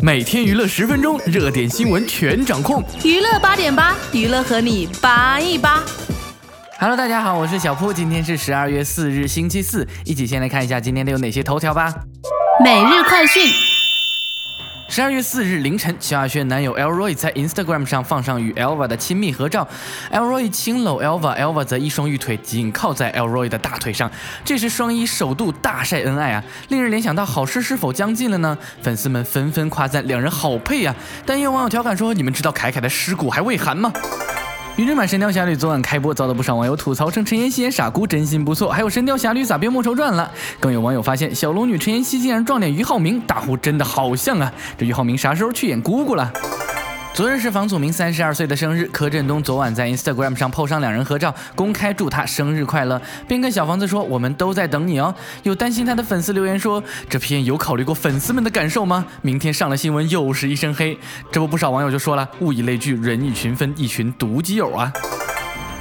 每天娱乐十分钟，热点新闻全掌控。娱乐八点八，娱乐和你八一八。Hello，大家好，我是小铺，今天是十二月四日，星期四，一起先来看一下今天的有哪些头条吧。每日快讯。十二月四日凌晨，萧亚轩男友 Elroy 在 Instagram 上放上与 Elva 的亲密合照，Elroy 轻搂 Elva，Elva 则一双玉腿紧靠在 Elroy 的大腿上，这是双一首度大晒恩爱啊，令人联想到好事是否将近了呢？粉丝们纷纷夸赞两人好配啊，但也有网友调侃说：“你们知道凯凯的尸骨还未寒吗？”《女真版神雕侠侣》昨晚开播，遭到不少网友吐槽，称陈妍希演傻姑真心不错。还有《神雕侠侣》咋变莫愁传了？更有网友发现小龙女陈妍希竟然撞脸俞灏明，大呼真的好像啊！这俞灏明啥时候去演姑姑了？昨日是房祖名三十二岁的生日，柯震东昨晚在 Instagram 上 po 上两人合照，公开祝他生日快乐，并跟小房子说：“我们都在等你哦。”有担心他的粉丝留言说：“这篇有考虑过粉丝们的感受吗？明天上了新闻又是一身黑。”这不，不少网友就说了：“物以类聚，人以群分，一群毒基友啊。”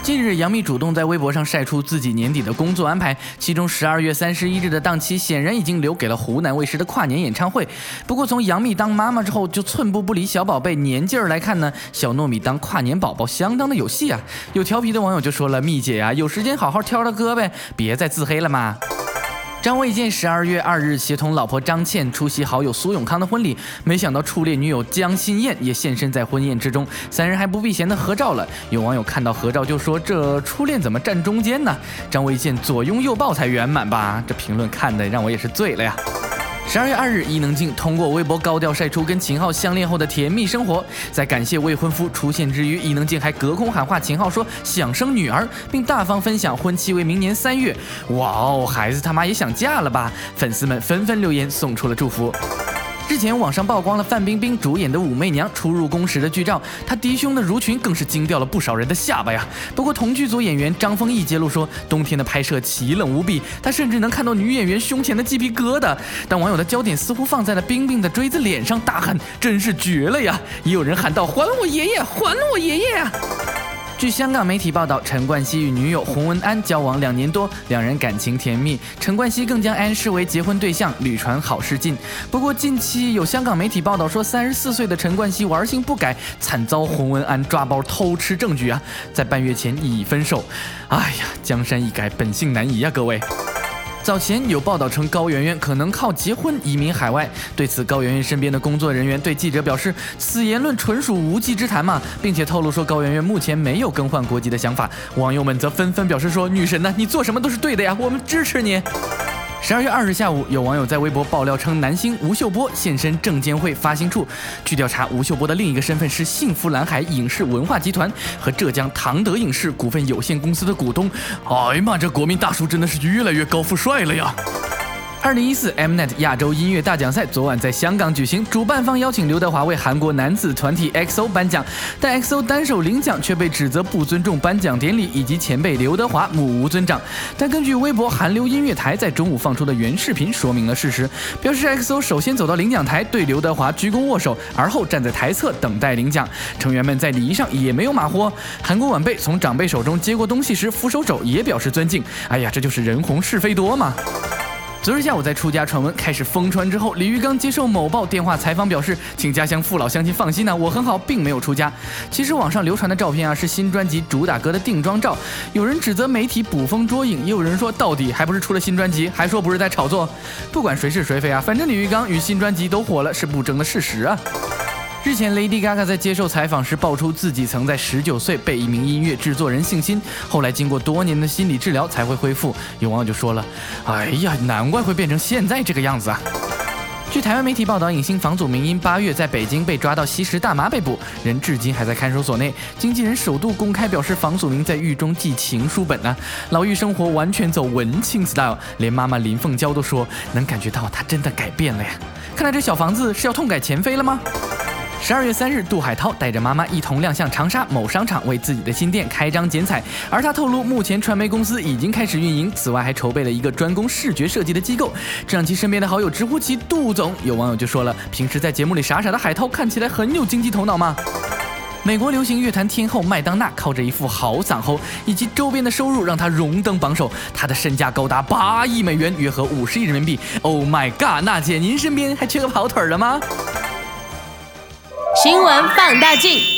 近日，杨幂主动在微博上晒出自己年底的工作安排，其中十二月三十一日的档期显然已经留给了湖南卫视的跨年演唱会。不过，从杨幂当妈妈之后就寸步不离小宝贝年劲儿来看呢，小糯米当跨年宝宝相当的有戏啊！有调皮的网友就说了：“蜜姐啊，有时间好好挑挑歌呗，别再自黑了嘛。”张卫健十二月二日协同老婆张倩出席好友苏永康的婚礼，没想到初恋女友江心燕也现身在婚宴之中，三人还不避嫌的合照了。有网友看到合照就说：“这初恋怎么站中间呢？”张卫健左拥右抱才圆满吧？这评论看的让我也是醉了呀。十二月二日，伊能静通过微博高调晒出跟秦昊相恋后的甜蜜生活。在感谢未婚夫出现之余，伊能静还隔空喊话秦昊说想生女儿，并大方分享婚期为明年三月。哇哦，孩子他妈也想嫁了吧？粉丝们纷纷留言送出了祝福。前网上曝光了范冰冰主演的《武媚娘》初入宫时的剧照，她低胸的襦裙更是惊掉了不少人的下巴呀。不过同剧组演员张丰毅揭露说，冬天的拍摄奇冷无比，他甚至能看到女演员胸前的鸡皮疙瘩。但网友的焦点似乎放在了冰冰的锥子脸上，大喊真是绝了呀！也有人喊道还我爷爷，还我爷爷！据香港媒体报道，陈冠希与女友洪文安交往两年多，两人感情甜蜜。陈冠希更将安视为结婚对象，屡传好事近。不过近期有香港媒体报道说，三十四岁的陈冠希玩性不改，惨遭洪文安抓包偷吃证据啊，在半月前已分手。哎呀，江山易改，本性难移啊，各位。早前有报道称高圆圆可能靠结婚移民海外，对此高圆圆身边的工作人员对记者表示，此言论纯属无稽之谈嘛，并且透露说高圆圆目前没有更换国籍的想法。网友们则纷纷表示说，女神呢，你做什么都是对的呀，我们支持你。十二月二日下午，有网友在微博爆料称，男星吴秀波现身证监会发行处。据调查，吴秀波的另一个身份是幸福蓝海影视文化集团和浙江唐德影视股份有限公司的股东。哎呀妈，这国民大叔真的是越来越高富帅了呀！二零一四 Mnet 亚洲音乐大奖赛昨晚在香港举行，主办方邀请刘德华为韩国男子团体 XO 颁奖，但 XO 单手领奖却被指责不尊重颁奖典礼以及前辈刘德华目无尊长。但根据微博韩流音乐台在中午放出的原视频说明了事实，表示 XO 首先走到领奖台对刘德华鞠躬握手，而后站在台侧等待领奖。成员们在礼仪上也没有马虎，韩国晚辈从长辈手中接过东西时扶手肘也表示尊敬。哎呀，这就是人红是非多嘛。昨日下午，在出家传闻开始疯传之后，李玉刚接受某报电话采访表示：“请家乡父老乡亲放心呐，我很好，并没有出家。”其实网上流传的照片啊，是新专辑主打歌的定妆照。有人指责媒体捕风捉影，也有人说到底还不是出了新专辑，还说不是在炒作。不管谁是谁非啊，反正李玉刚与新专辑都火了，是不争的事实啊。日前，Lady Gaga 在接受采访时爆出自己曾在十九岁被一名音乐制作人性侵，后来经过多年的心理治疗才会恢复。有网友就说了：“哎呀，难怪会变成现在这个样子啊！”据台湾媒体报道，影星房祖名因八月在北京被抓到吸食大麻被捕，人至今还在看守所内。经纪人首度公开表示，房祖名在狱中寄情书本呢，牢狱生活完全走文青 style，连妈妈林凤娇都说能感觉到他真的改变了呀。看来这小房子是要痛改前非了吗？十二月三日，杜海涛带着妈妈一同亮相长沙某商场，为自己的新店开张剪彩。而他透露，目前传媒公司已经开始运营，此外还筹备了一个专攻视觉设计的机构，这让其身边的好友直呼其杜总。有网友就说了，平时在节目里傻傻的海涛，看起来很有经济头脑吗。美国流行乐坛天后麦当娜靠着一副好嗓喉以及周边的收入，让她荣登榜首。她的身价高达八亿美元，约合五十亿人民币。Oh my god，娜姐，您身边还缺个跑腿的吗？新闻放大镜。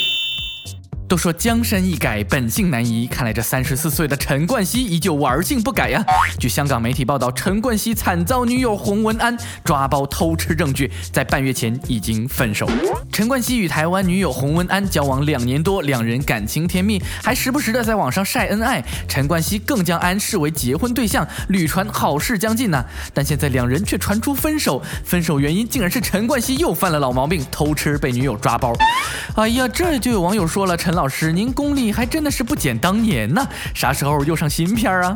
都说江山易改，本性难移。看来这三十四岁的陈冠希依旧玩性不改呀。据香港媒体报道，陈冠希惨遭女友洪文安抓包偷吃证据，在半月前已经分手。陈冠希与台湾女友洪文安交往两年多，两人感情甜蜜，还时不时的在网上晒恩爱。陈冠希更将安视为结婚对象，屡传好事将近呢。但现在两人却传出分手，分手原因竟然是陈冠希又犯了老毛病，偷吃被女友抓包。哎呀，这就有网友说了，陈老老师，您功力还真的是不减当年呢，啥时候又上新片啊？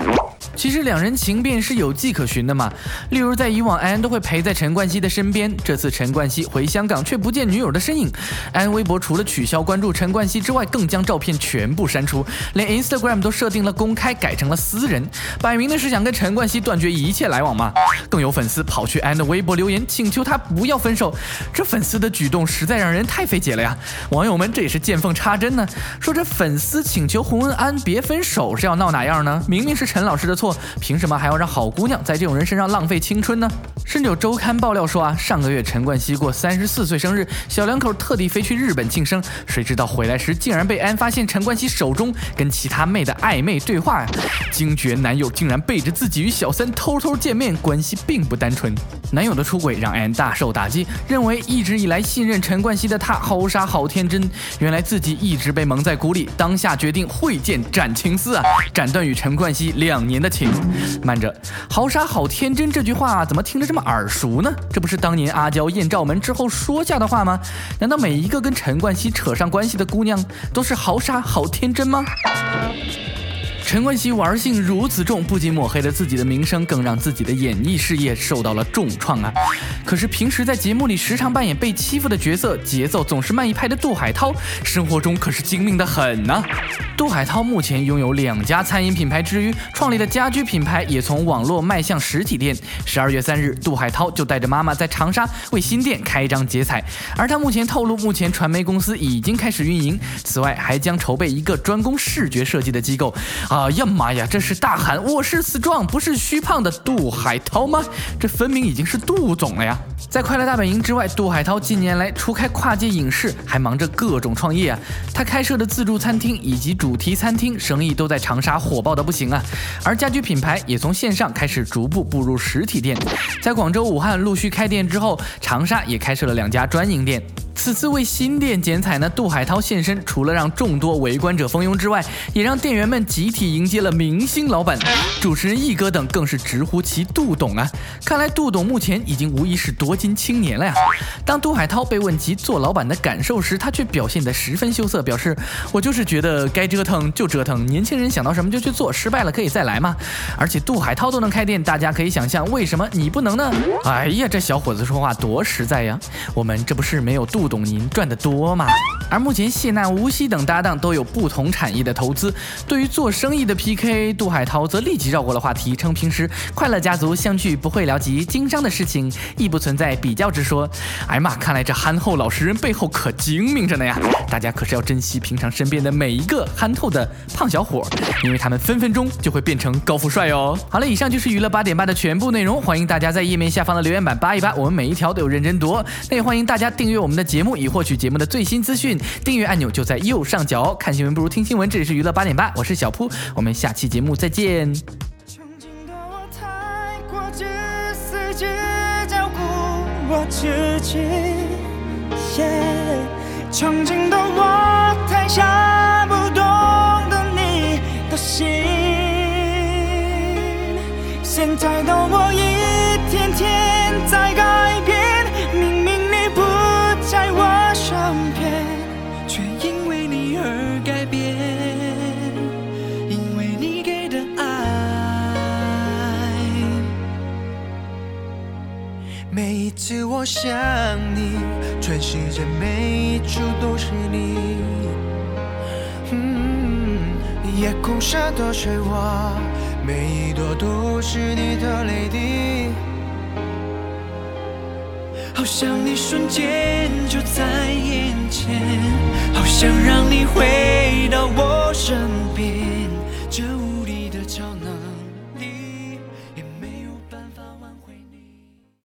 其实两人情变是有迹可循的嘛，例如在以往，安都会陪在陈冠希的身边，这次陈冠希回香港却不见女友的身影，安微博除了取消关注陈冠希之外，更将照片全部删除，连 Instagram 都设定了公开，改成了私人，摆明的是想跟陈冠希断绝一切来往嘛。更有粉丝跑去安的微博留言，请求他不要分手，这粉丝的举动实在让人太费解了呀。网友们这也是见缝插针呢，说这粉丝请求洪恩安别分手是要闹哪样呢？明明是陈老师的错。凭什么还要让好姑娘在这种人身上浪费青春呢？甚至有周刊爆料说啊，上个月陈冠希过三十四岁生日，小两口特地飞去日本庆生，谁知道回来时竟然被安发现陈冠希手中跟其他妹的暧昧对话呀！惊觉男友竟然背着自己与小三偷偷见面，关系并不单纯。男友的出轨让安大受打击，认为一直以来信任陈冠希的他好傻好天真，原来自己一直被蒙在鼓里，当下决定会见斩情丝啊，斩断与陈冠希两年的情。慢着，好傻好天真这句话怎么听着这么耳熟呢？这不是当年阿娇艳照门之后说下的话吗？难道每一个跟陈冠希扯上关系的姑娘都是好傻好天真吗？陈冠希玩性如此重，不仅抹黑了自己的名声，更让自己的演艺事业受到了重创啊！可是平时在节目里时常扮演被欺负的角色，节奏总是慢一拍的杜海涛，生活中可是精明的很呢。杜海涛目前拥有两家餐饮品牌之余，创立的家居品牌也从网络迈向实体店。十二月三日，杜海涛就带着妈妈在长沙为新店开张结彩，而他目前透露，目前传媒公司已经开始运营，此外还将筹备一个专攻视觉设计的机构。啊呀妈呀，这是大喊我是 strong 不是虚胖的杜海涛吗？这分明已经是杜总了呀！在快乐大本营之外，杜海涛近年来除开跨界影视，还忙着各种创业啊。他开设的自助餐厅以及主题餐厅生意都在长沙火爆的不行啊。而家居品牌也从线上开始逐步步入实体店，在广州、武汉陆续开店之后，长沙也开设了两家专营店。此次为新店剪彩呢，杜海涛现身，除了让众多围观者蜂拥之外，也让店员们集体迎接了明星老板。主持人易哥等更是直呼其杜董啊！看来杜董目前已经无疑是多金青年了呀。当杜海涛被问及做老板的感受时，他却表现得十分羞涩，表示：“我就是觉得该折腾就折腾，年轻人想到什么就去做，失败了可以再来嘛。”而且杜海涛都能开店，大家可以想象为什么你不能呢？哎呀，这小伙子说话多实在呀！我们这不是没有杜。不懂您赚得多吗？而目前谢娜、吴曦等搭档都有不同产业的投资。对于做生意的 PK，杜海涛则立即绕过了话题，称平时快乐家族相聚不会聊及经商的事情，亦不存在比较之说。哎呀妈，看来这憨厚老实人背后可精明着呢呀！大家可是要珍惜平常身边的每一个憨透的胖小伙，因为他们分分钟就会变成高富帅哦。好了，以上就是娱乐八点八的全部内容，欢迎大家在页面下方的留言板扒一扒，我们每一条都有认真读。那也欢迎大家订阅我们的节目，以获取节目的最新资讯。订阅按钮就在右上角。看新闻不如听新闻，这里是娱乐八点半，我是小铺，我们下期节目再见。曾经的我太傻，我想你，全世界每一处都是你。嗯夜空下的水花，每一朵都是你的泪滴。好想你瞬间就在眼前，好想让你回到我身边，这无